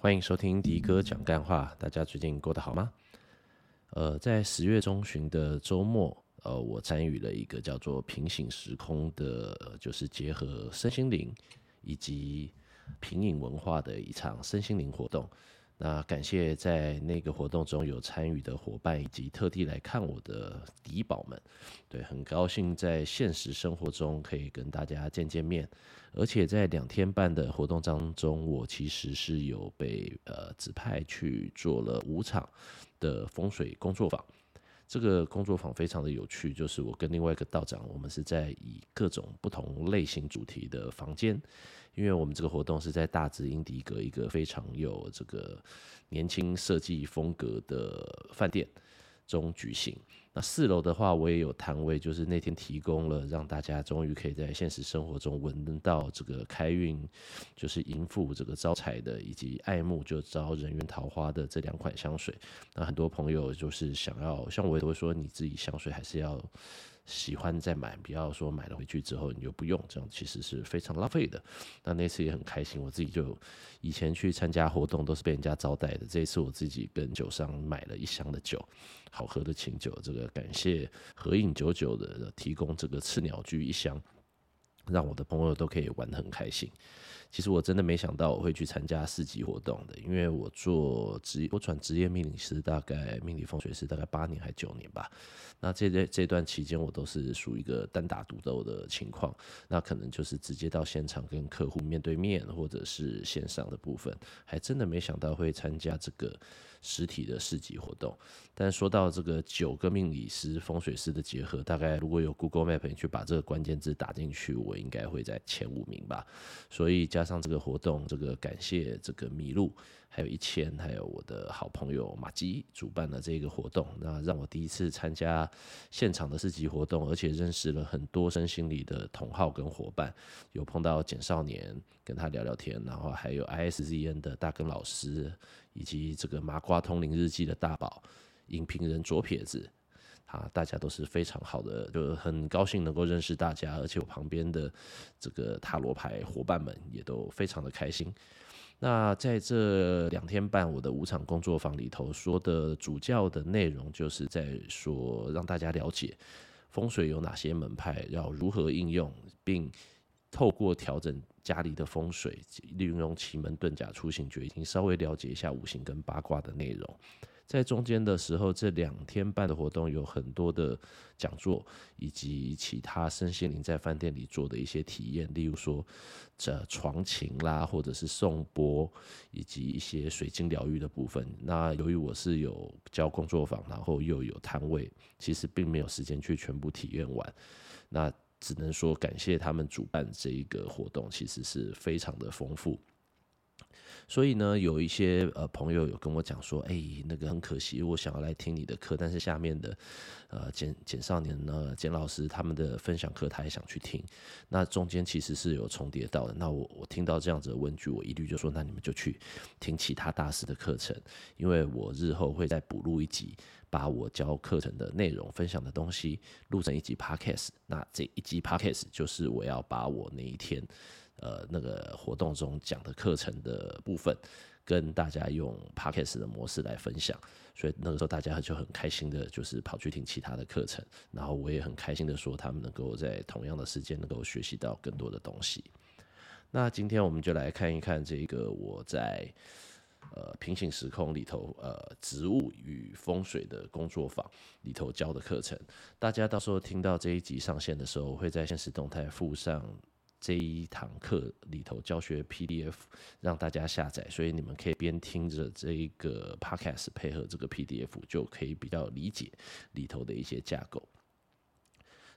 欢迎收听迪哥讲干话，大家最近过得好吗？呃，在十月中旬的周末，呃，我参与了一个叫做“平行时空”的，就是结合身心灵以及平影文化的一场身心灵活动。那感谢在那个活动中有参与的伙伴，以及特地来看我的迪宝们，对，很高兴在现实生活中可以跟大家见见面，而且在两天半的活动当中，我其实是有被呃指派去做了五场的风水工作坊。这个工作坊非常的有趣，就是我跟另外一个道长，我们是在以各种不同类型主题的房间，因为我们这个活动是在大直英迪格一个非常有这个年轻设计风格的饭店中举行。那四楼的话，我也有摊位，就是那天提供了让大家终于可以在现实生活中闻到这个开运，就是迎富这个招财的，以及爱慕就招人缘桃花的这两款香水。那很多朋友就是想要，像我也都会说，你自己香水还是要。喜欢再买，不要说买了回去之后你就不用，这样其实是非常浪费的。那那次也很开心，我自己就以前去参加活动都是被人家招待的，这一次我自己跟酒商买了一箱的酒，好喝的清酒。这个感谢合影九九的提供这个赤鸟居一箱，让我的朋友都可以玩得很开心。其实我真的没想到我会去参加四级活动的，因为我做职我转职业命理师，大概命理风水师大概八年还九年吧。那这这这段期间我都是属于一个单打独斗的情况，那可能就是直接到现场跟客户面对面，或者是线上的部分，还真的没想到会参加这个。实体的市集活动，但说到这个九个命理师、风水师的结合，大概如果有 Google Map 你去把这个关键字打进去，我应该会在前五名吧。所以加上这个活动，这个感谢这个麋鹿，还有一千，还有我的好朋友马基主办了这个活动，那让我第一次参加现场的市集活动，而且认识了很多身心灵的同好跟伙伴，有碰到简少年跟他聊聊天，然后还有 ISZN 的大根老师。以及这个麻瓜通灵日记的大宝影评人左撇子，啊，大家都是非常好的，就很高兴能够认识大家，而且我旁边的这个塔罗牌伙伴们也都非常的开心。那在这两天半我的五场工作坊里头说的主教的内容，就是在说让大家了解风水有哪些门派，要如何应用，并透过调整。家里的风水，利用奇门遁甲出行诀，已经稍微了解一下五行跟八卦的内容。在中间的时候，这两天半的活动有很多的讲座，以及其他身心灵在饭店里做的一些体验，例如说这床琴啦，或者是颂钵，以及一些水晶疗愈的部分。那由于我是有教工作坊，然后又有摊位，其实并没有时间去全部体验完。那只能说感谢他们主办这一个活动，其实是非常的丰富。所以呢，有一些呃朋友有跟我讲说，哎、那个很可惜，我想要来听你的课，但是下面的呃简简少年呢，简老师他们的分享课他也想去听，那中间其实是有重叠到的。那我我听到这样子的问句，我一律就说，那你们就去听其他大师的课程，因为我日后会再补录一集。把我教课程的内容分享的东西录成一集 podcast，那这一集 podcast 就是我要把我那一天呃那个活动中讲的课程的部分跟大家用 podcast 的模式来分享，所以那个时候大家就很开心的，就是跑去听其他的课程，然后我也很开心的说，他们能够在同样的时间能够学习到更多的东西。那今天我们就来看一看这个我在。呃，平行时空里头，呃，植物与风水的工作坊里头教的课程，大家到时候听到这一集上线的时候，我会在限时动态附上这一堂课里头教学 PDF，让大家下载，所以你们可以边听着这一个 Podcast，配合这个 PDF，就可以比较理解里头的一些架构。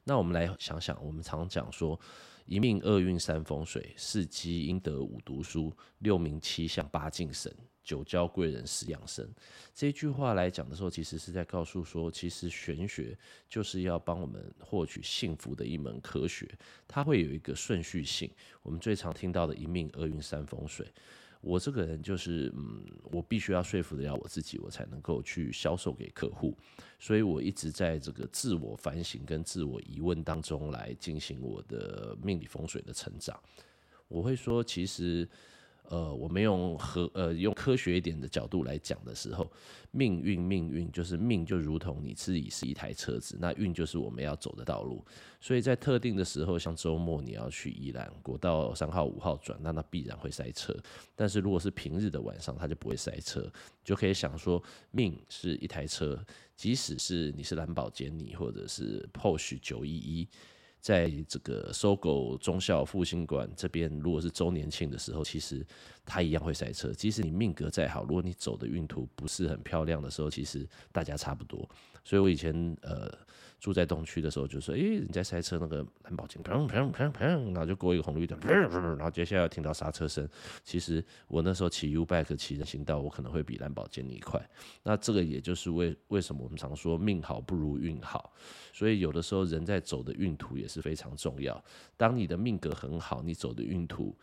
那我们来想想，我们常讲说。一命二运三风水，四积阴德五读书，六名七相八敬神，九交贵人十养生。这句话来讲的时候，其实是在告诉说，其实玄学就是要帮我们获取幸福的一门科学，它会有一个顺序性。我们最常听到的一命二运三风水。我这个人就是，嗯，我必须要说服得了我自己，我才能够去销售给客户。所以我一直在这个自我反省跟自我疑问当中来进行我的命理风水的成长。我会说，其实，呃，我们用和呃用科学一点的角度来讲的时候，命运命运就是命就如同你自己是一台车子，那运就是我们要走的道路。所以在特定的时候，像周末你要去宜兰国道三号五号转，那那必然会塞车。但是如果是平日的晚上，它就不会塞车，就可以想说，命是一台车，即使是你是蓝宝坚尼或者是 Porsche 九一一。在这个 SOGO 忠孝复兴馆这边，如果是周年庆的时候，其实它一样会塞车。即使你命格再好，如果你走的运途不是很漂亮的时候，其实大家差不多。所以我以前呃。住在东区的时候，就说：“诶、欸，你在塞车，那个蓝宝坚，砰砰砰砰，然后就过一个红绿灯，然后接下来听到刹车声。其实我那时候骑 U-Bike 骑人行道，我可能会比蓝宝坚尼快。那这个也就是为为什么我们常说命好不如运好。所以有的时候人在走的运途也是非常重要。当你的命格很好，你走的运途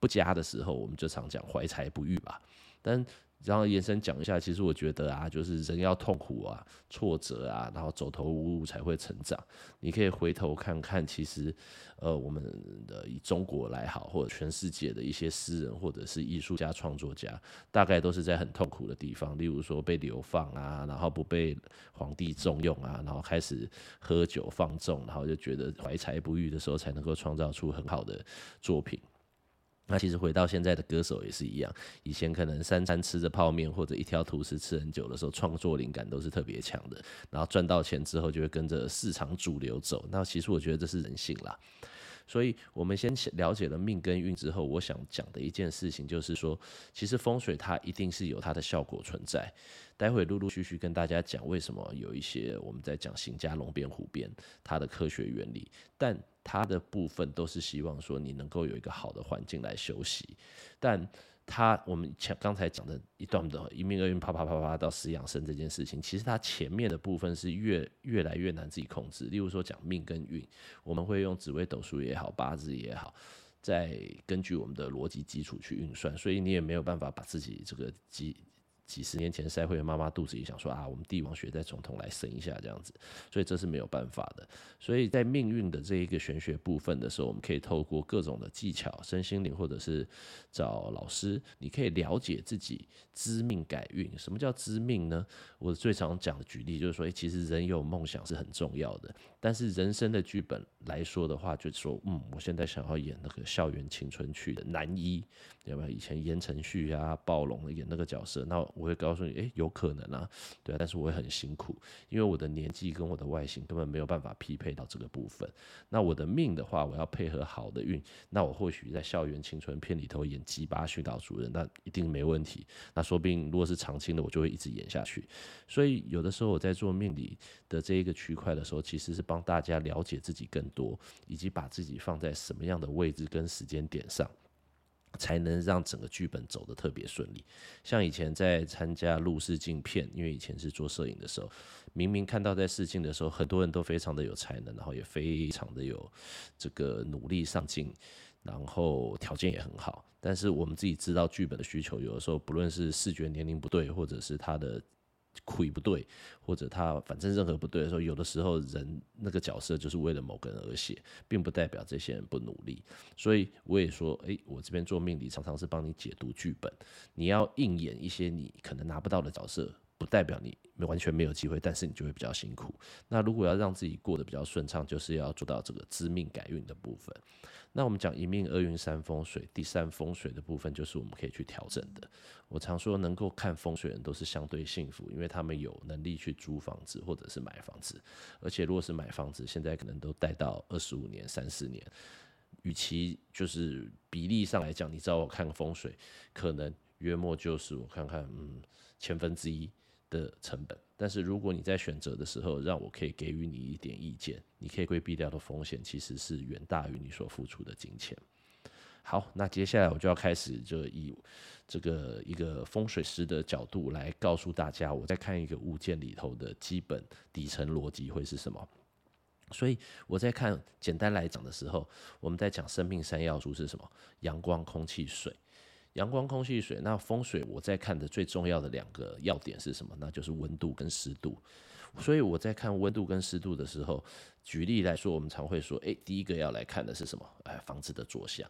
不佳的时候，我们就常讲怀才不遇吧。但然后延伸讲一下，其实我觉得啊，就是人要痛苦啊、挫折啊，然后走投无路才会成长。你可以回头看看，其实，呃，我们的以中国来好，或者全世界的一些诗人或者是艺术家、创作家，大概都是在很痛苦的地方，例如说被流放啊，然后不被皇帝重用啊，然后开始喝酒放纵，然后就觉得怀才不遇的时候，才能够创造出很好的作品。那其实回到现在的歌手也是一样，以前可能三餐吃着泡面或者一条吐司吃很久的时候，创作灵感都是特别强的。然后赚到钱之后就会跟着市场主流走。那其实我觉得这是人性啦。所以我们先了解了命跟运之后，我想讲的一件事情就是说，其实风水它一定是有它的效果存在。待会陆陆续续跟大家讲为什么有一些我们在讲行家龙边虎边它的科学原理，但它的部分都是希望说你能够有一个好的环境来休息。但它我们前刚才讲的一段的一命二运啪啪啪啪到死养生这件事情，其实它前面的部分是越越来越难自己控制。例如说讲命跟运，我们会用紫微斗数也好，八字也好，再根据我们的逻辑基础去运算，所以你也没有办法把自己这个基。几十年前，赛会妈妈肚子里想说啊，我们帝王血在总统来生一下这样子，所以这是没有办法的。所以在命运的这一个玄学部分的时候，我们可以透过各种的技巧、身心灵，或者是找老师，你可以了解自己知命改运。什么叫知命呢？我最常讲的举例就是说，欸，其实人有梦想是很重要的，但是人生的剧本来说的话，就是说，嗯，我现在想要演那个校园青春剧的男一，有没有？以前言承旭啊、暴龙演那个角色，那。我会告诉你，诶，有可能啊，对啊，但是我会很辛苦，因为我的年纪跟我的外形根本没有办法匹配到这个部分。那我的命的话，我要配合好的运，那我或许在校园青春片里头演鸡巴训导主任，那一定没问题。那说不定如果是长青的，我就会一直演下去。所以有的时候我在做命理的这一个区块的时候，其实是帮大家了解自己更多，以及把自己放在什么样的位置跟时间点上。才能让整个剧本走得特别顺利。像以前在参加录视镜片，因为以前是做摄影的时候，明明看到在试镜的时候，很多人都非常的有才能，然后也非常的有这个努力上进，然后条件也很好。但是我们自己知道剧本的需求，有的时候不论是视觉年龄不对，或者是他的。亏不对，或者他反正任何不对的时候，有的时候人那个角色就是为了某个人而写，并不代表这些人不努力。所以我也说，诶，我这边做命理常常是帮你解读剧本，你要硬演一些你可能拿不到的角色。不代表你完全没有机会，但是你就会比较辛苦。那如果要让自己过得比较顺畅，就是要做到这个知命改运的部分。那我们讲一命二运三风水，第三风水的部分就是我们可以去调整的。我常说，能够看风水人都是相对幸福，因为他们有能力去租房子或者是买房子。而且如果是买房子，现在可能都贷到二十五年、三十年。与其就是比例上来讲，你知道我看风水，可能约莫就是我看看，嗯，千分之一。的成本，但是如果你在选择的时候，让我可以给予你一点意见，你可以规避掉的风险其实是远大于你所付出的金钱。好，那接下来我就要开始就以这个一个风水师的角度来告诉大家，我在看一个物件里头的基本底层逻辑会是什么。所以我在看简单来讲的时候，我们在讲生命三要素是什么？阳光、空气、水。阳光、空气、水，那风水我在看的最重要的两个要点是什么？那就是温度跟湿度。所以我在看温度跟湿度的时候，举例来说，我们常会说，诶，第一个要来看的是什么？哎，房子的坐向。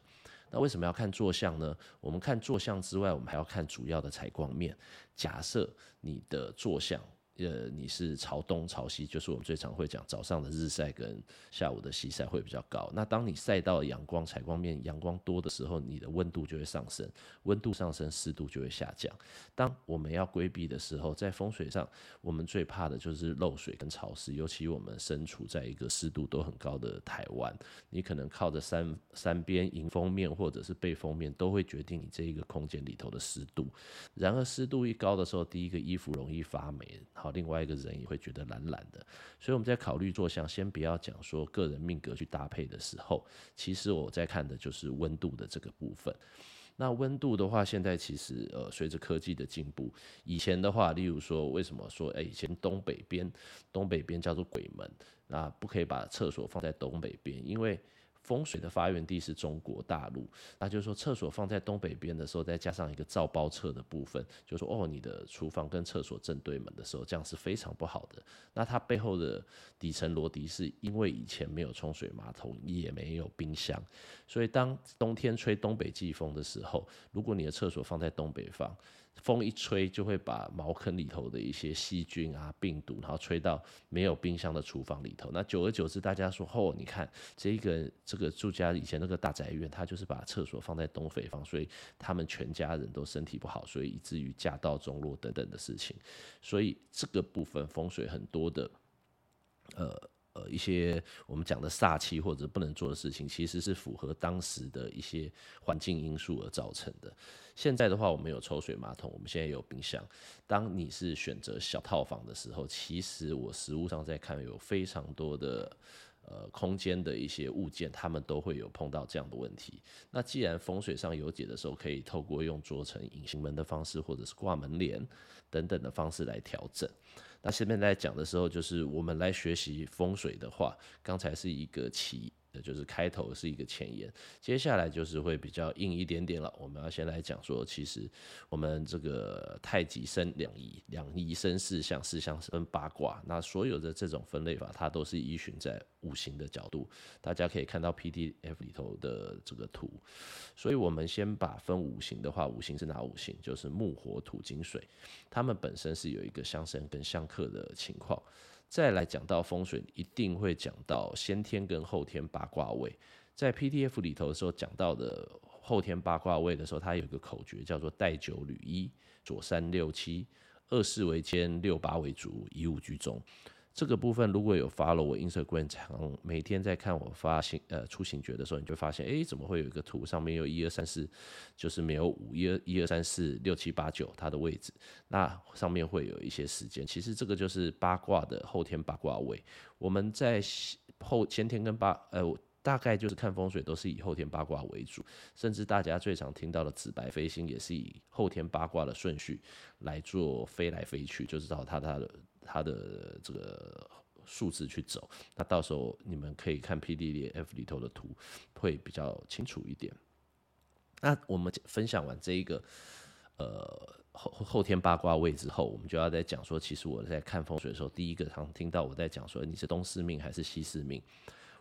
那为什么要看坐向呢？我们看坐向之外，我们还要看主要的采光面。假设你的坐向。呃，你是朝东朝西，就是我们最常会讲早上的日晒跟下午的西晒会比较高。那当你晒到阳光采光面阳光多的时候，你的温度就会上升，温度上升，湿度就会下降。当我们要规避的时候，在风水上，我们最怕的就是漏水跟潮湿，尤其我们身处在一个湿度都很高的台湾，你可能靠着山山边迎风面或者是背风面，都会决定你这一个空间里头的湿度。然而湿度一高的时候，第一个衣服容易发霉。另外一个人也会觉得懒懒的，所以我们在考虑坐向，先不要讲说个人命格去搭配的时候，其实我在看的就是温度的这个部分。那温度的话，现在其实呃随着科技的进步，以前的话，例如说为什么说哎以前东北边东北边叫做鬼门，那不可以把厕所放在东北边，因为。风水的发源地是中国大陆，那就是说厕所放在东北边的时候，再加上一个灶包厕的部分，就说哦，你的厨房跟厕所正对门的时候，这样是非常不好的。那它背后的底层逻辑是因为以前没有冲水马桶，也没有冰箱，所以当冬天吹东北季风的时候，如果你的厕所放在东北方。风一吹，就会把茅坑里头的一些细菌啊、病毒，然后吹到没有冰箱的厨房里头。那久而久之，大家说：“哦，你看这个这个住家以前那个大宅院，他就是把厕所放在东北方，所以他们全家人都身体不好，所以以至于家道中落等等的事情。所以这个部分风水很多的，呃。”呃，一些我们讲的煞气或者不能做的事情，其实是符合当时的一些环境因素而造成的。现在的话，我们有抽水马桶，我们现在有冰箱。当你是选择小套房的时候，其实我实物上在看，有非常多的呃空间的一些物件，他们都会有碰到这样的问题。那既然风水上有解的时候，可以透过用做成隐形门的方式，或者是挂门帘等等的方式来调整。那下面在讲的时候，就是我们来学习风水的话，刚才是一个起。就是开头是一个前言，接下来就是会比较硬一点点了。我们要先来讲说，其实我们这个太极生两仪，两仪生四象，四象生八卦。那所有的这种分类法，它都是依循在五行的角度。大家可以看到 PDF 里头的这个图。所以我们先把分五行的话，五行是哪五行？就是木、火、土、金、水。它们本身是有一个相生跟相克的情况。再来讲到风水，一定会讲到先天跟后天八卦位。在 PDF 里头的时候讲到的后天八卦位的时候，它有一个口诀叫做带九履一，左三六七，二四为肩，六八为足，一五居中。这个部分如果有 follow 我 Instagram 常每天在看我发行呃出行诀的时候，你就发现，哎，怎么会有一个图上面有一二三四，就是没有五一二一二三四六七八九它的位置，那上面会有一些时间。其实这个就是八卦的后天八卦位。我们在后先天跟八呃大概就是看风水都是以后天八卦为主，甚至大家最常听到的紫白飞星也是以后天八卦的顺序来做飞来飞去，就知道它它的。它的这个数字去走，那到时候你们可以看 PDF 里头的图，会比较清楚一点。那我们分享完这一个呃后后天八卦位之后，我们就要再讲说，其实我在看风水的时候，第一个常听到我在讲说，你是东四命还是西四命？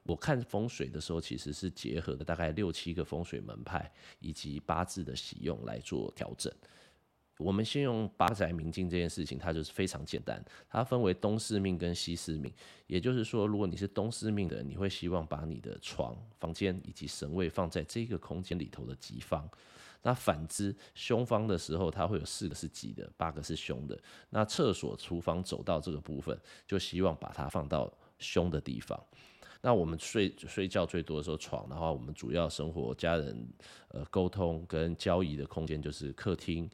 我看风水的时候，其实是结合了大概六七个风水门派以及八字的喜用来做调整。我们先用八宅明镜这件事情，它就是非常简单。它分为东四命跟西四命，也就是说，如果你是东四命的人，你会希望把你的床、房间以及神位放在这个空间里头的吉方。那反之，凶方的时候，它会有四个是吉的，八个是凶的。那厕所、厨房走到这个部分，就希望把它放到凶的地方。那我们睡睡觉最多的时候，床，的话我们主要生活、家人呃沟通跟交易的空间就是客厅。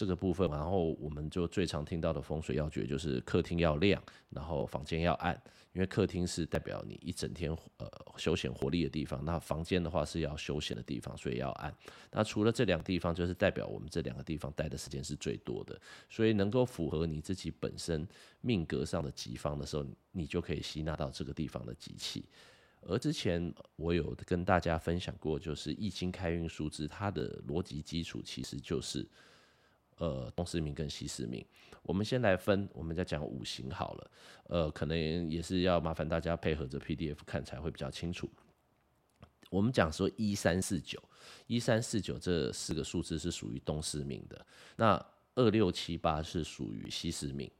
这个部分，然后我们就最常听到的风水要诀就是客厅要亮，然后房间要暗，因为客厅是代表你一整天呃休闲活力的地方，那房间的话是要休闲的地方，所以要暗。那除了这两个地方，就是代表我们这两个地方待的时间是最多的，所以能够符合你自己本身命格上的吉方的时候，你就可以吸纳到这个地方的吉气。而之前我有跟大家分享过，就是易经开运数字，它的逻辑基础其实就是。呃，东四命跟西四命，我们先来分，我们再讲五行好了。呃，可能也是要麻烦大家配合着 PDF 看才会比较清楚。我们讲说一三四九，一三四九这四个数字是属于东四命的，那二六七八是属于西四命。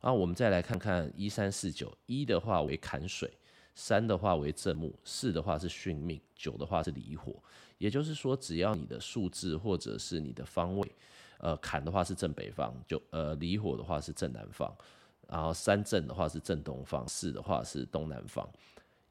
那我们再来看看一三四九，一的话为坎水，三的话为正木，四的话是巽命，九的话是离火。也就是说，只要你的数字或者是你的方位，呃，坎的话是正北方，就呃离火的话是正南方，然后三正的话是正东方，四的话是东南方。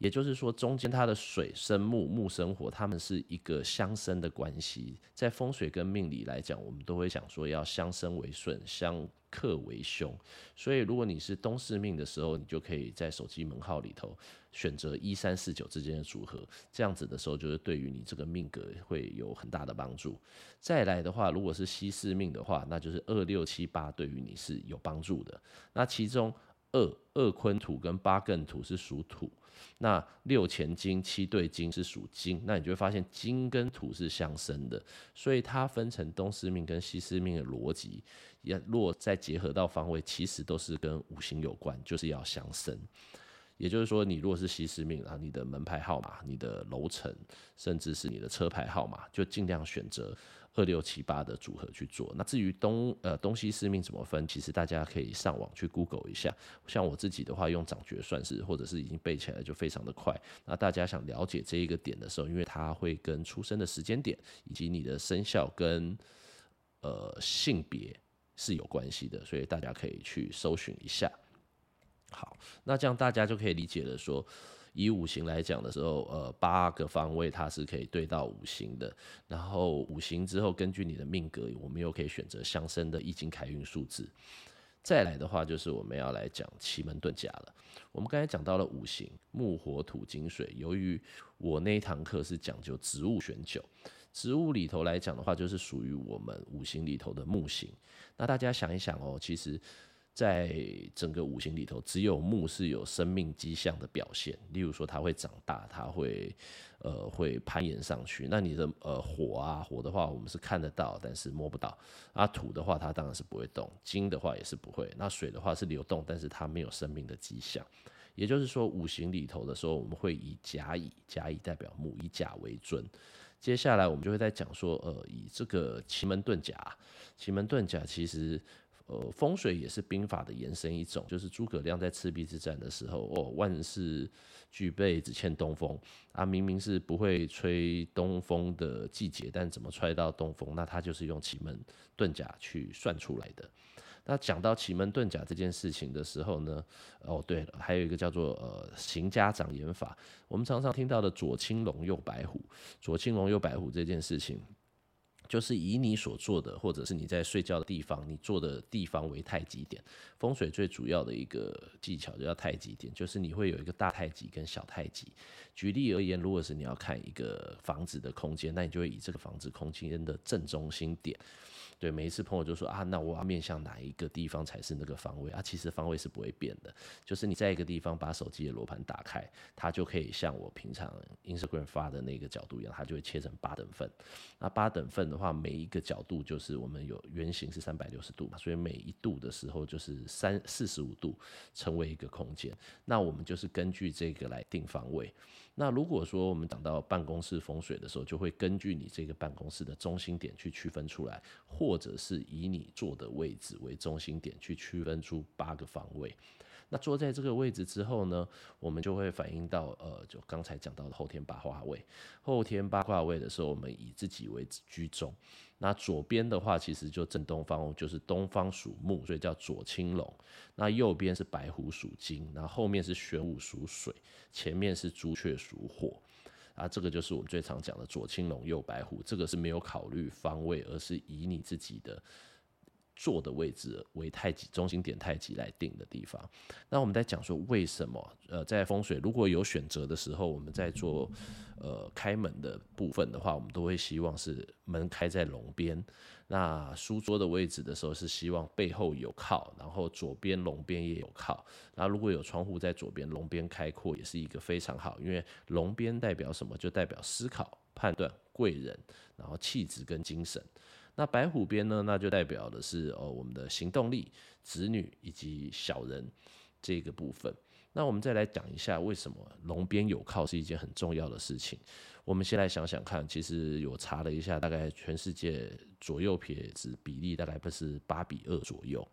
也就是说，中间它的水生木，木生火，它们是一个相生的关系。在风水跟命理来讲，我们都会想说要相生为顺，相克为凶。所以，如果你是东四命的时候，你就可以在手机门号里头选择一三四九之间的组合，这样子的时候，就是对于你这个命格会有很大的帮助。再来的话，如果是西四命的话，那就是二六七八对于你是有帮助的。那其中二二坤土跟八艮土是属土。那六干金七兑金是属金，那你就会发现金跟土是相生的，所以它分成东四命跟西四命的逻辑，也若再结合到方位，其实都是跟五行有关，就是要相生。也就是说，你如果是西四命，然后你的门牌号码、你的楼层，甚至是你的车牌号码，就尽量选择。二六七八的组合去做。那至于东呃东西四命怎么分，其实大家可以上网去 Google 一下。像我自己的话，用掌诀算是，或者是已经背起来就非常的快。那大家想了解这一个点的时候，因为它会跟出生的时间点以及你的生肖跟呃性别是有关系的，所以大家可以去搜寻一下。好，那这样大家就可以理解了说。以五行来讲的时候，呃，八个方位它是可以对到五行的。然后五行之后，根据你的命格，我们又可以选择相生的易经开运数字。再来的话，就是我们要来讲奇门遁甲了。我们刚才讲到了五行木火土金水。由于我那一堂课是讲究植物选酒，植物里头来讲的话，就是属于我们五行里头的木型。那大家想一想哦，其实。在整个五行里头，只有木是有生命迹象的表现。例如说，它会长大，它会呃会攀岩上去。那你的呃火啊，火的话，我们是看得到，但是摸不到。啊，土的话，它当然是不会动。金的话也是不会。那水的话是流动，但是它没有生命的迹象。也就是说，五行里头的时候，我们会以甲乙，甲乙代表木，以甲为尊。接下来我们就会在讲说，呃，以这个奇门遁甲，奇门遁甲其实。呃，风水也是兵法的延伸一种，就是诸葛亮在赤壁之战的时候，哦，万事俱备，只欠东风啊！明明是不会吹东风的季节，但怎么吹到东风？那他就是用奇门遁甲去算出来的。那讲到奇门遁甲这件事情的时候呢，哦，对了，还有一个叫做呃行家长眼法，我们常常听到的左青龙右白虎，左青龙右白虎这件事情。就是以你所做的，或者是你在睡觉的地方，你坐的地方为太极点。风水最主要的一个技巧就叫太极点，就是你会有一个大太极跟小太极。举例而言，如果是你要看一个房子的空间，那你就会以这个房子空间的正中心点。对，每一次朋友就说啊，那我要面向哪一个地方才是那个方位啊？其实方位是不会变的，就是你在一个地方把手机的罗盘打开，它就可以像我平常 Instagram 发的那个角度一样，它就会切成八等份。那八等份的话，每一个角度就是我们有圆形是三百六十度嘛，所以每一度的时候就是三四十五度，成为一个空间。那我们就是根据这个来定方位。那如果说我们讲到办公室风水的时候，就会根据你这个办公室的中心点去区分出来，或者是以你坐的位置为中心点去区分出八个方位。那坐在这个位置之后呢，我们就会反映到呃，就刚才讲到的后天八卦位。后天八卦位的时候，我们以自己为居中。那左边的话，其实就正东方，就是东方属木，所以叫左青龙。那右边是白虎属金，然后后面是玄武属水，前面是朱雀属火。啊，这个就是我们最常讲的左青龙右白虎。这个是没有考虑方位，而是以你自己的。坐的位置为太极中心点，太极来定的地方。那我们在讲说为什么？呃，在风水如果有选择的时候，我们在做呃开门的部分的话，我们都会希望是门开在龙边。那书桌的位置的时候是希望背后有靠，然后左边龙边也有靠。那如果有窗户在左边，龙边开阔也是一个非常好，因为龙边代表什么？就代表思考、判断、贵人，然后气质跟精神。那白虎边呢？那就代表的是哦，我们的行动力、子女以及小人这个部分。那我们再来讲一下，为什么龙边有靠是一件很重要的事情。我们先来想想看，其实有查了一下，大概全世界左右撇子比例大概不是八比二左右。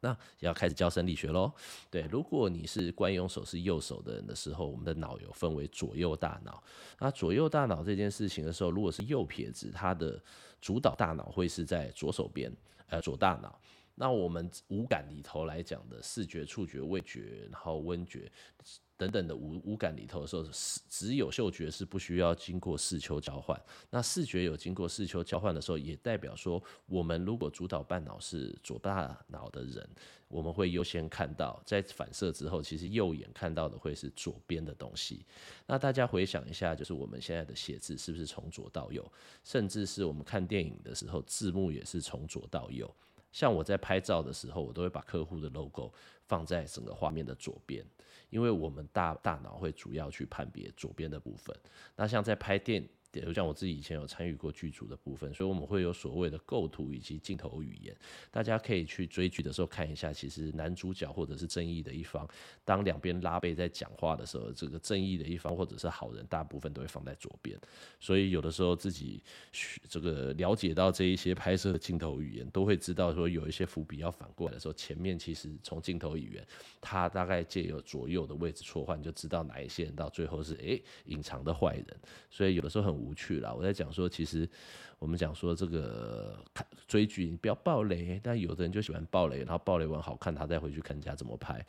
那要开始教生理学喽。对，如果你是惯用手是右手的人的时候，我们的脑有分为左右大脑。那左右大脑这件事情的时候，如果是右撇子，它的主导大脑会是在左手边，呃，左大脑。那我们五感里头来讲的视觉、触觉、味觉，然后温觉等等的五五感里头的时候，只有嗅觉是不需要经过视丘交换。那视觉有经过视丘交换的时候，也代表说，我们如果主导半脑是左大脑的人，我们会优先看到，在反射之后，其实右眼看到的会是左边的东西。那大家回想一下，就是我们现在的写字是不是从左到右？甚至是我们看电影的时候，字幕也是从左到右。像我在拍照的时候，我都会把客户的 logo 放在整个画面的左边，因为我们大大脑会主要去判别左边的部分。那像在拍电比如像我自己以前有参与过剧组的部分，所以我们会有所谓的构图以及镜头语言。大家可以去追剧的时候看一下，其实男主角或者是正义的一方，当两边拉背在讲话的时候，这个正义的一方或者是好人，大部分都会放在左边。所以有的时候自己这个了解到这一些拍摄的镜头语言，都会知道说有一些伏笔要反过来的时候，前面其实从镜头语言，他大概借由左右的位置错换，就知道哪一些人到最后是诶隐藏的坏人。所以有的时候很。无趣了。我在讲说，其实我们讲说这个看追剧，你不要暴雷。但有的人就喜欢暴雷，然后暴雷完好看，他再回去看人家怎么拍。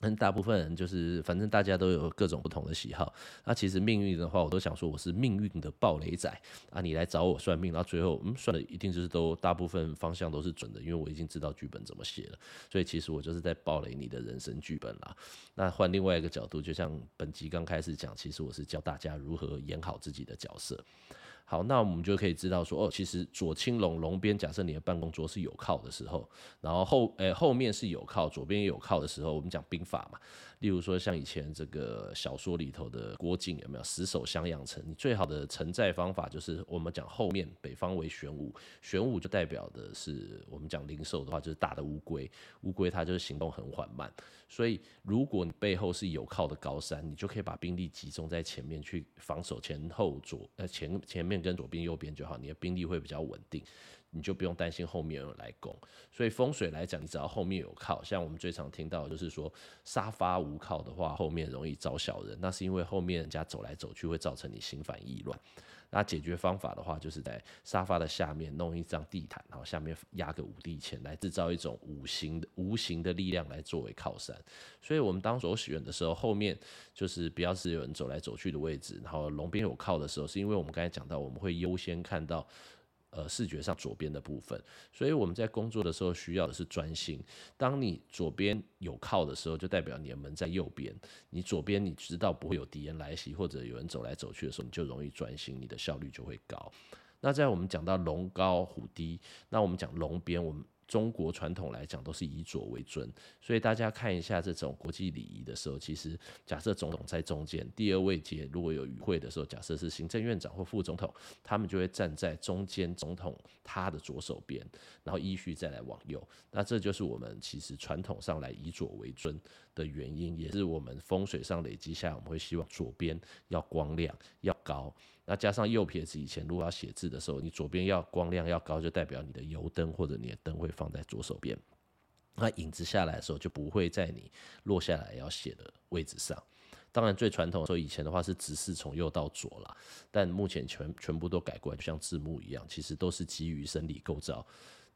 但大部分人就是，反正大家都有各种不同的喜好。那其实命运的话，我都想说我是命运的爆雷仔啊。你来找我算命，然后最后嗯算的一定就是都大部分方向都是准的，因为我已经知道剧本怎么写了。所以其实我就是在爆雷你的人生剧本啦。那换另外一个角度，就像本集刚开始讲，其实我是教大家如何演好自己的角色。好，那我们就可以知道说，哦，其实左青龙龙边，假设你的办公桌是有靠的时候，然后后诶、后面是有靠，左边也有靠的时候，我们讲兵法嘛。例如说，像以前这个小说里头的郭靖有没有死守襄阳城？你最好的承载方法就是我们讲后面北方为玄武，玄武就代表的是我们讲灵兽的话就是大的乌龟，乌龟它就是行动很缓慢。所以如果你背后是有靠的高山，你就可以把兵力集中在前面去防守前后左呃前前面跟左边右边就好，你的兵力会比较稳定。你就不用担心后面有人来攻，所以风水来讲，你只要后面有靠，像我们最常听到的就是说沙发无靠的话，后面容易招小人，那是因为后面人家走来走去会造成你心烦意乱。那解决方法的话，就是在沙发的下面弄一张地毯，然后下面压个五帝钱，来制造一种无形的无形的力量来作为靠山。所以我们当所选的时候，后面就是不要是有人走来走去的位置，然后龙边有靠的时候，是因为我们刚才讲到，我们会优先看到。呃，视觉上左边的部分，所以我们在工作的时候需要的是专心。当你左边有靠的时候，就代表你的门在右边。你左边你知道不会有敌人来袭，或者有人走来走去的时候，你就容易专心，你的效率就会高。那在我们讲到龙高虎低，那我们讲龙边，我们。中国传统来讲都是以左为尊，所以大家看一下这种国际礼仪的时候，其实假设总统在中间，第二位阶如果有与会的时候，假设是行政院长或副总统，他们就会站在中间总统他的左手边，然后依序再来往右。那这就是我们其实传统上来以左为尊的原因，也是我们风水上累积下，我们会希望左边要光亮要高。那加上右撇子，以前如果要写字的时候，你左边要光亮要高，就代表你的油灯或者你的灯会放在左手边。那影子下来的时候，就不会在你落下来要写的位置上。当然，最传统的时候，以前的话是直视从右到左啦，但目前全全部都改过来，就像字幕一样，其实都是基于生理构造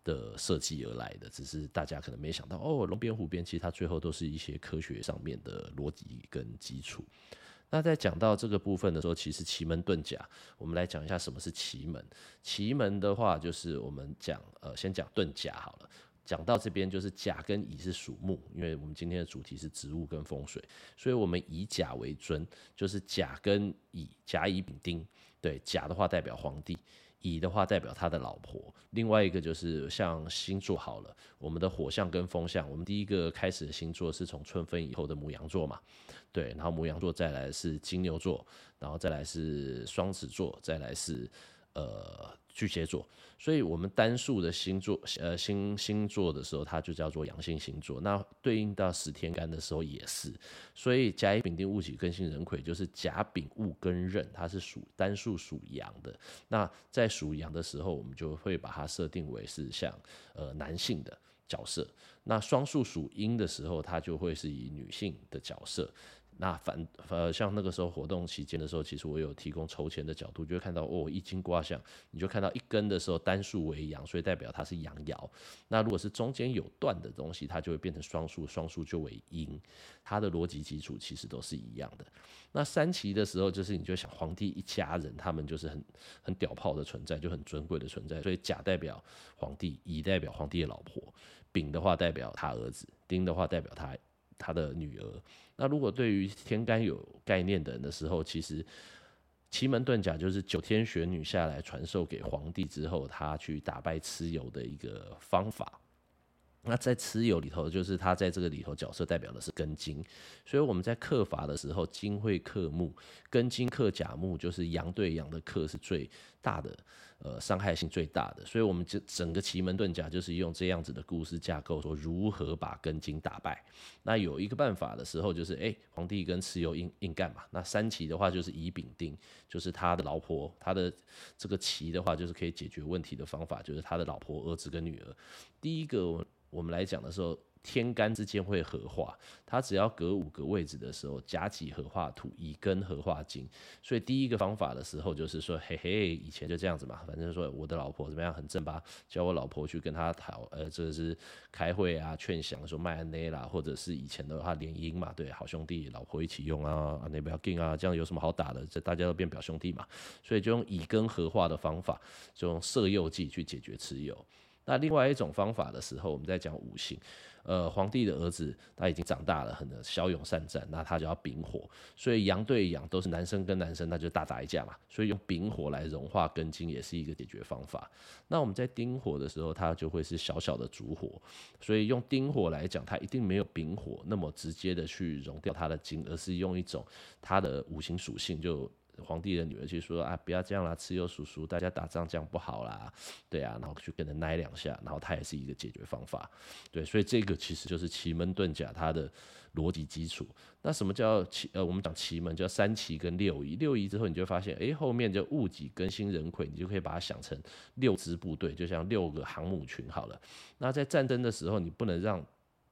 的设计而来的。只是大家可能没想到，哦，龙边虎边，其实它最后都是一些科学上面的逻辑跟基础。那在讲到这个部分的时候，其实奇门遁甲，我们来讲一下什么是奇门。奇门的话，就是我们讲，呃，先讲遁甲好了。讲到这边，就是甲跟乙是属木，因为我们今天的主题是植物跟风水，所以我们以甲为尊，就是甲跟乙，甲乙丙丁。对，甲的话代表皇帝。乙的话代表他的老婆，另外一个就是像星座好了，我们的火象跟风象，我们第一个开始的星座是从春分以后的母羊座嘛，对，然后牡羊座再来是金牛座，然后再来是双子座，再来是呃。巨蟹座，所以我们单数的星座，呃，星星座的时候，它就叫做阳性星座。那对应到十天干的时候也是，所以甲乙丙丁戊己庚辛壬癸，就是甲丙戊庚壬，它是属单数属阳的。那在属阳的时候，我们就会把它设定为是像呃男性的角色。那双数属阴的时候，它就会是以女性的角色。那反呃，像那个时候活动期间的时候，其实我有提供筹钱的角度，就会看到哦，一斤卦象，你就看到一根的时候单数为阳，所以代表它是阳爻。那如果是中间有断的东西，它就会变成双数，双数就为阴。它的逻辑基础其实都是一样的。那三奇的时候，就是你就想皇帝一家人，他们就是很很屌炮的存在，就很尊贵的存在。所以甲代表皇帝，乙代表皇帝的老婆，丙的话代表他儿子，丁的话代表他。他的女儿。那如果对于天干有概念的人的时候，其实奇门遁甲就是九天玄女下来传授给皇帝之后，他去打败蚩尤的一个方法。那在蚩尤里头，就是他在这个里头角色代表的是庚金，所以我们在克法的时候，金会克木，庚金克甲木，就是阳对阳的克是最大的，呃，伤害性最大的。所以我们这整个奇门遁甲就是用这样子的故事架构，说如何把庚金打败。那有一个办法的时候，就是哎、皇帝跟蚩尤硬硬干嘛。那三奇的话就是乙丙丁，就是他的老婆，他的这个奇的话就是可以解决问题的方法，就是他的老婆、儿子跟女儿。第一个。我们来讲的时候，天干之间会合化，它只要隔五个位置的时候，甲己合化土，乙庚合化金。所以第一个方法的时候，就是说，嘿嘿，以前就这样子嘛，反正说我的老婆怎么样很正吧，叫我老婆去跟他讨，呃，这是开会啊，劝降说麦安内啦，或者是以前的话联姻嘛，对，好兄弟，老婆一起用啊，那不要紧啊，这样有什么好打的？这大家都变表兄弟嘛，所以就用乙庚合化的方法，就用色诱计去解决蚩尤。那另外一种方法的时候，我们在讲五行，呃，皇帝的儿子他已经长大了，很骁勇善战，那他就要丙火，所以阳对阳都是男生跟男生，那就大打一架嘛，所以用丙火来融化庚金也是一个解决方法。那我们在丁火的时候，它就会是小小的烛火，所以用丁火来讲，它一定没有丙火那么直接的去融掉它的金，而是用一种它的五行属性就。皇帝的女儿就说啊，不要这样啦，蚩尤叔叔，大家打仗这样不好啦，对啊，然后就跟着奶两下，然后他也是一个解决方法，对，所以这个其实就是奇门遁甲它的逻辑基础。那什么叫奇？呃，我们讲奇门叫三奇跟六仪，六仪之后你就发现，哎，后面就戊己庚辛壬癸，你就可以把它想成六支部队，就像六个航母群好了。那在战争的时候，你不能让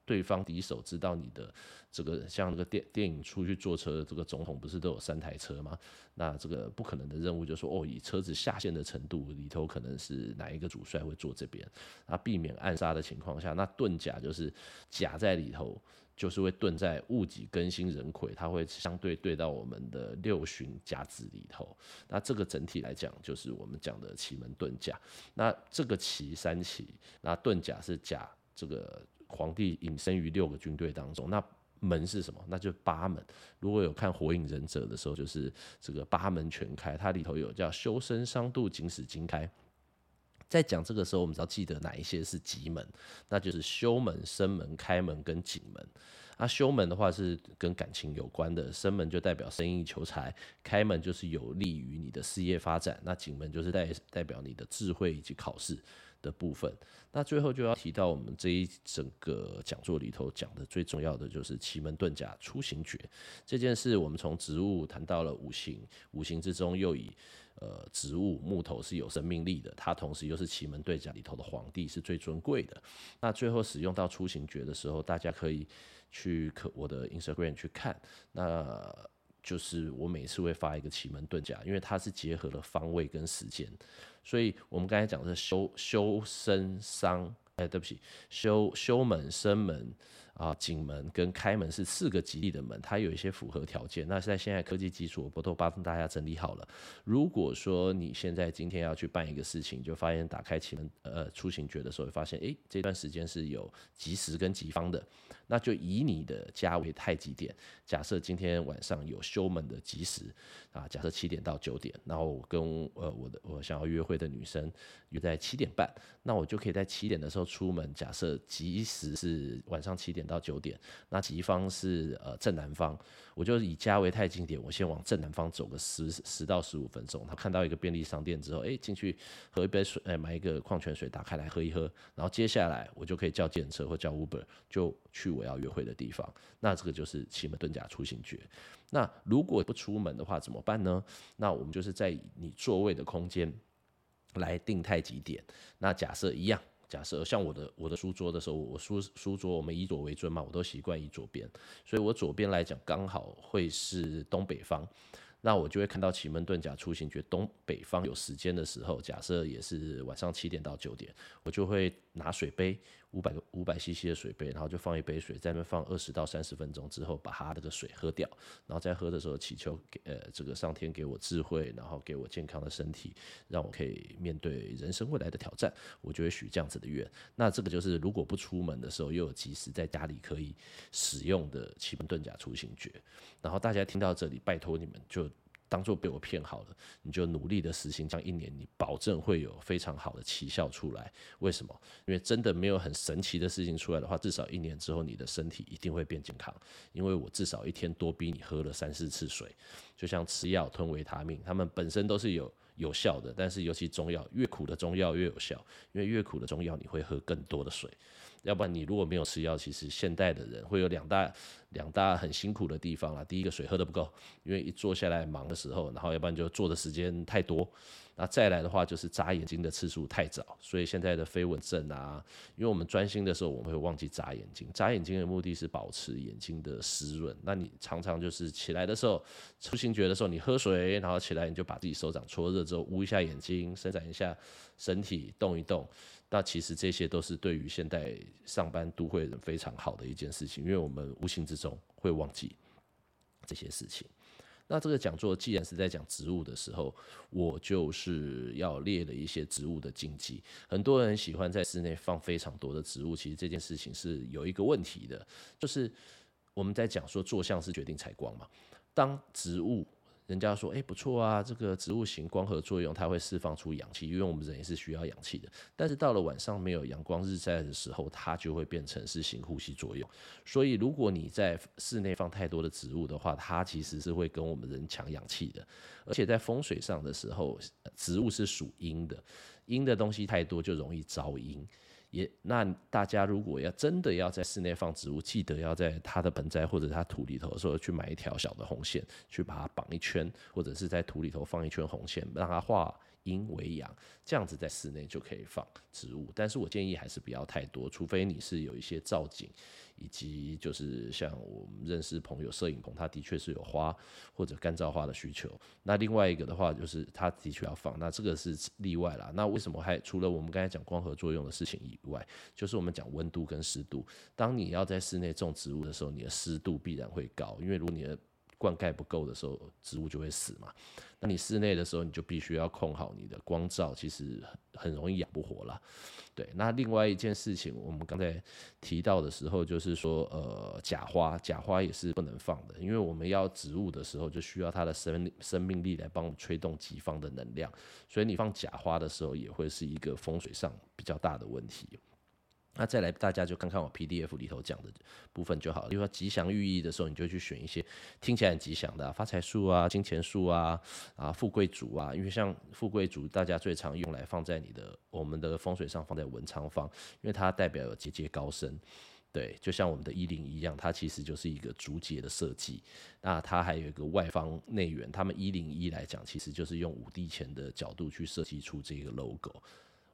对方敌手知道你的这个像那个电电影出去坐车这个总统不是都有三台车吗？那这个不可能的任务就说哦，以车子下线的程度里头可能是哪一个主帅会坐这边，那避免暗杀的情况下，那遁甲就是甲在里头就是会遁在戊己庚辛壬癸，它会相对对到我们的六旬甲子里头。那这个整体来讲就是我们讲的奇门遁甲。那这个奇三奇，那遁甲是甲这个。皇帝隐身于六个军队当中，那门是什么？那就是八门。如果有看《火影忍者》的时候，就是这个八门全开，它里头有叫修身伤度警使经开。在讲这个时候，我们只要记得哪一些是吉门，那就是修门、生门、开门跟景门。那修门的话是跟感情有关的，生门就代表生意求财，开门就是有利于你的事业发展，那景门就是代代表你的智慧以及考试的部分，那最后就要提到我们这一整个讲座里头讲的最重要的就是奇门遁甲出行诀这件事。我们从植物谈到了五行，五行之中又以呃植物木头是有生命力的，它同时又是奇门遁甲里头的皇帝是最尊贵的。那最后使用到出行诀的时候，大家可以去可我的 Instagram 去看，那就是我每次会发一个奇门遁甲，因为它是结合了方位跟时间。所以，我们刚才讲的是修修身伤，哎，对不起，修修门生门。啊，景门跟开门是四个吉利的门，它有一些符合条件。那在现在科技基础，我都帮大家整理好了。如果说你现在今天要去办一个事情，就发现打开奇门呃出行诀的时候，会发现诶，这段时间是有吉时跟吉方的，那就以你的家为太极点。假设今天晚上有修门的吉时啊，假设七点到九点，然后我跟呃我的我想要约会的女生约在七点半，那我就可以在七点的时候出门。假设吉时是晚上七点。到九点，那吉方是呃正南方，我就以家为太极点，我先往正南方走个十十到十五分钟，他看到一个便利商店之后，哎，进去喝一杯水，哎，买一个矿泉水打开来喝一喝，然后接下来我就可以叫计程车或叫 Uber 就去我要约会的地方，那这个就是奇门遁甲出行诀。那如果不出门的话怎么办呢？那我们就是在你座位的空间来定太极点。那假设一样，假设像我的我的书桌的时候，我书书桌我们以左为尊嘛，我都习惯以左边，所以我左边来讲刚好会是东北方。那我就会看到奇门遁甲出行觉得东北方有时间的时候，假设也是晚上七点到九点，我就会拿水杯。五百个五百 CC 的水杯，然后就放一杯水，在那边放二十到三十分钟之后，把它这个水喝掉，然后再喝的时候祈求给呃这个上天给我智慧，然后给我健康的身体，让我可以面对人生未来的挑战，我就会许这样子的愿。那这个就是如果不出门的时候，又有及时在家里可以使用的奇门遁甲出行诀。然后大家听到这里，拜托你们就。当做被我骗好了，你就努力的实行，这样一年你保证会有非常好的奇效出来。为什么？因为真的没有很神奇的事情出来的话，至少一年之后你的身体一定会变健康。因为我至少一天多逼你喝了三四次水，就像吃药吞维他命，他们本身都是有有效的，但是尤其中药，越苦的中药越有效，因为越苦的中药你会喝更多的水。要不然你如果没有吃药，其实现代的人会有两大两大很辛苦的地方啦。第一个水喝得不够，因为一坐下来忙的时候，然后要不然就坐的时间太多。那再来的话就是眨眼睛的次数太早，所以现在的飞蚊症啊，因为我们专心的时候我们会忘记眨眼睛。眨眼睛的目的是保持眼睛的湿润。那你常常就是起来的时候出行觉的时候，你喝水，然后起来你就把自己手掌搓热之后捂一下眼睛，伸展一下身体，动一动。那其实这些都是对于现代上班都会人非常好的一件事情，因为我们无形之中会忘记这些事情。那这个讲座既然是在讲植物的时候，我就是要列了一些植物的禁忌。很多人喜欢在室内放非常多的植物，其实这件事情是有一个问题的，就是我们在讲说坐向是决定采光嘛，当植物。人家说，哎、不错啊，这个植物型光合作用，它会释放出氧气，因为我们人也是需要氧气的。但是到了晚上没有阳光日晒的时候，它就会变成是型呼吸作用。所以如果你在室内放太多的植物的话，它其实是会跟我们人抢氧气的。而且在风水上的时候，植物是属阴的，阴的东西太多就容易招阴。也，那大家如果要真的要在室内放植物，记得要在它的盆栽或者它土里头的时候去买一条小的红线，去把它绑一圈，或者是在土里头放一圈红线，让它画阴为阳，这样子在室内就可以放植物。但是我建议还是不要太多，除非你是有一些造景。以及就是像我们认识朋友摄影棚，他的确是有花或者干燥花的需求。那另外一个的话，就是他的确要放，那这个是例外啦。那为什么还除了我们刚才讲光合作用的事情以外，就是我们讲温度跟湿度。当你要在室内种植物的时候，你的湿度必然会高，因为如果你的灌溉不够的时候，植物就会死嘛。那你室内的时候，你就必须要控好你的光照，其实很容易养不活了。对，那另外一件事情，我们刚才提到的时候，就是说，呃，假花，假花也是不能放的，因为我们要植物的时候，就需要它的生生命力来帮我们吹动己方的能量，所以你放假花的时候，也会是一个风水上比较大的问题。那再来，大家就看看我 PDF 里头讲的部分就好了。比如说吉祥寓意的时候，你就去选一些听起来很吉祥的啊，发财树啊、金钱树啊、啊富贵竹啊。因为像富贵竹，大家最常用来放在你的我们的风水上，放在文昌方，因为它代表有节节高升。对，就像我们的一零一样，它其实就是一个竹节的设计。那它还有一个外方内圆，他们一零一来讲，其实就是用五帝钱的角度去设计出这个 logo。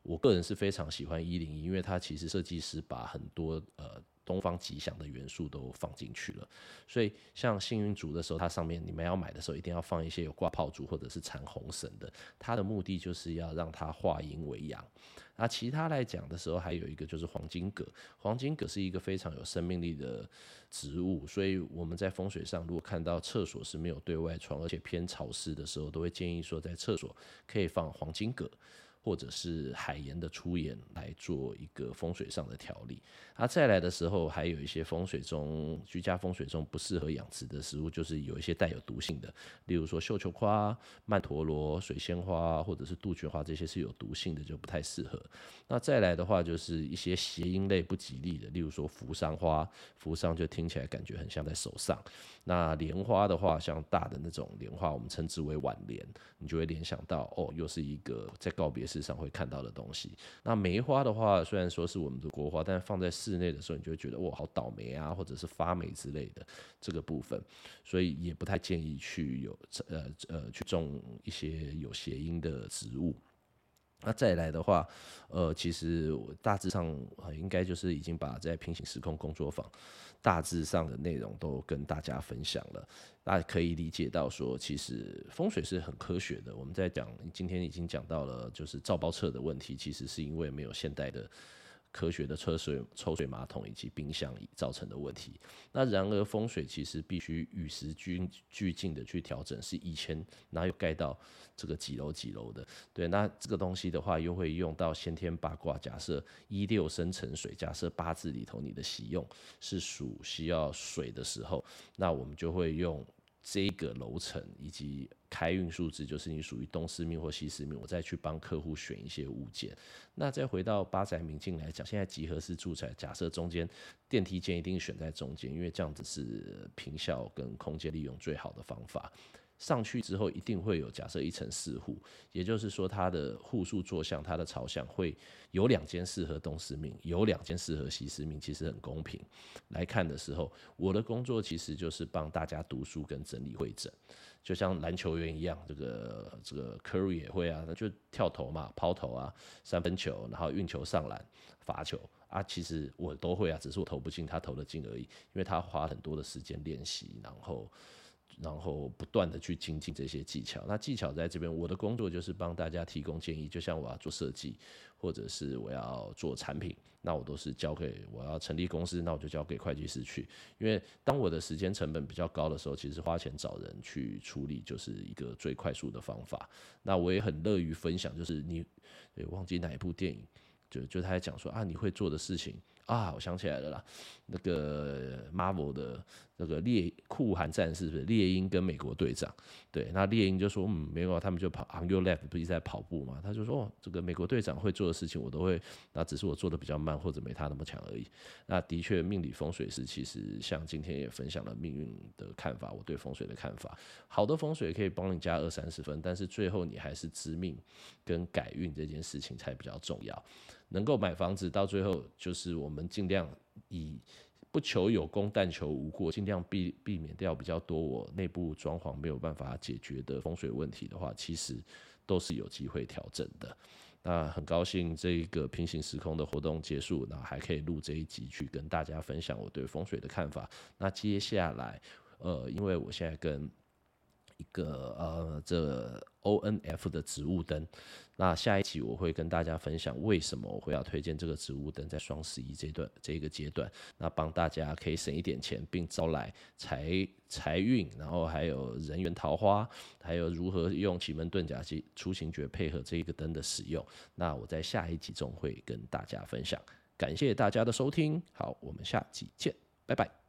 我个人是非常喜欢一零一，因为它其实设计师把很多呃东方吉祥的元素都放进去了，所以像幸运竹的时候，它上面你们要买的时候一定要放一些有挂炮竹或者是缠红绳的，它的目的就是要让它化阴为阳。那其他来讲的时候，还有一个就是黄金葛，黄金葛是一个非常有生命力的植物，所以我们在风水上如果看到厕所是没有对外窗，而且偏潮湿的时候，都会建议说在厕所可以放黄金葛。或者是海盐的出盐来做一个风水上的调理。那再来的时候，还有一些风水中居家风水中不适合养殖的食物，就是有一些带有毒性的，例如说绣球花、曼陀罗、水仙花或者是杜鹃花，这些是有毒性的，就不太适合。那再来的话，就是一些谐音类不吉利的，例如说扶桑花，扶桑就听起来感觉很像在手上。那莲花的话，像大的那种莲花，我们称之为挽联，你就会联想到哦，又是一个在告别市上会看到的东西。那梅花的话，虽然说是我们的国花，但放在室内的时候，你就会觉得哇，好倒霉啊，或者是发霉之类的这个部分，所以也不太建议去有呃呃去种一些有谐音的植物。那再来的话，呃，其实我大致上应该就是已经把在平行时空工作坊大致上的内容都跟大家分享了。大家可以理解到说，其实风水是很科学的。我们在讲今天已经讲到了，就是造包册的问题，其实是因为没有现代的。科学的抽水抽水马桶以及冰箱造成的问题，那然而风水其实必须与时俱俱进的去调整，是以前哪有盖到这个几楼几楼的？对，那这个东西的话又会用到先天八卦。假设一六生辰水，假设八字里头你的喜用是属需要水的时候，那我们就会用。这个楼层以及开运数字，就是你属于东四命或西四命，我再去帮客户选一些物件。那再回到八宅明镜来讲，现在集合式住宅，假设中间电梯间一定选在中间，因为这样子是平效跟空间利用最好的方法。上去之后一定会有假设一层四户，也就是说它的户数坐向，它的朝向会有两间适合东四命，有两间适合西四命，其实很公平。来看的时候，我的工作其实就是帮大家读书跟整理会诊，就像篮球员一样，这个这个 Curry 也会啊，那就跳投嘛，抛投啊，三分球，然后运球上篮，罚球啊，其实我都会啊，只是我投不进，他投得进而已，因为他花很多的时间练习，然后。然后不断的去精进这些技巧。那技巧在这边，我的工作就是帮大家提供建议。就像我要做设计，或者是我要做产品，那我都是交给我要成立公司，那我就交给会计师去。因为当我的时间成本比较高的时候，其实花钱找人去处理就是一个最快速的方法。那我也很乐于分享，就是你忘记哪一部电影，就就他在讲说啊，你会做的事情。啊，我想起来了啦，那个 Marvel 的那个猎酷寒战士是不是猎鹰跟美国队长？对，那猎鹰就说嗯，没有，他们就跑 on your left，不是在跑步嘛？他就说哦，这个美国队长会做的事情我都会，那只是我做的比较慢或者没他那么强而已。那的确，命理风水师其实像今天也分享了命运的看法，我对风水的看法，好的风水可以帮你加二三十分，但是最后你还是知命跟改运这件事情才比较重要。能够买房子，到最后就是我们尽量以不求有功，但求无过，尽量避避免掉比较多我内部装潢没有办法解决的风水问题的话，其实都是有机会调整的。那很高兴这个平行时空的活动结束，那还可以录这一集去跟大家分享我对风水的看法。那接下来，呃，因为我现在跟一个呃，这、ONF 的植物灯。那下一期我会跟大家分享为什么我会要推荐这个植物灯在双十一这段这个阶段，那帮大家可以省一点钱，并招来财财运，然后还有人缘桃花，还有如何用奇门遁甲及出行诀配合这一个灯的使用。那我在下一集中会跟大家分享。感谢大家的收听，好，我们下集见，拜拜。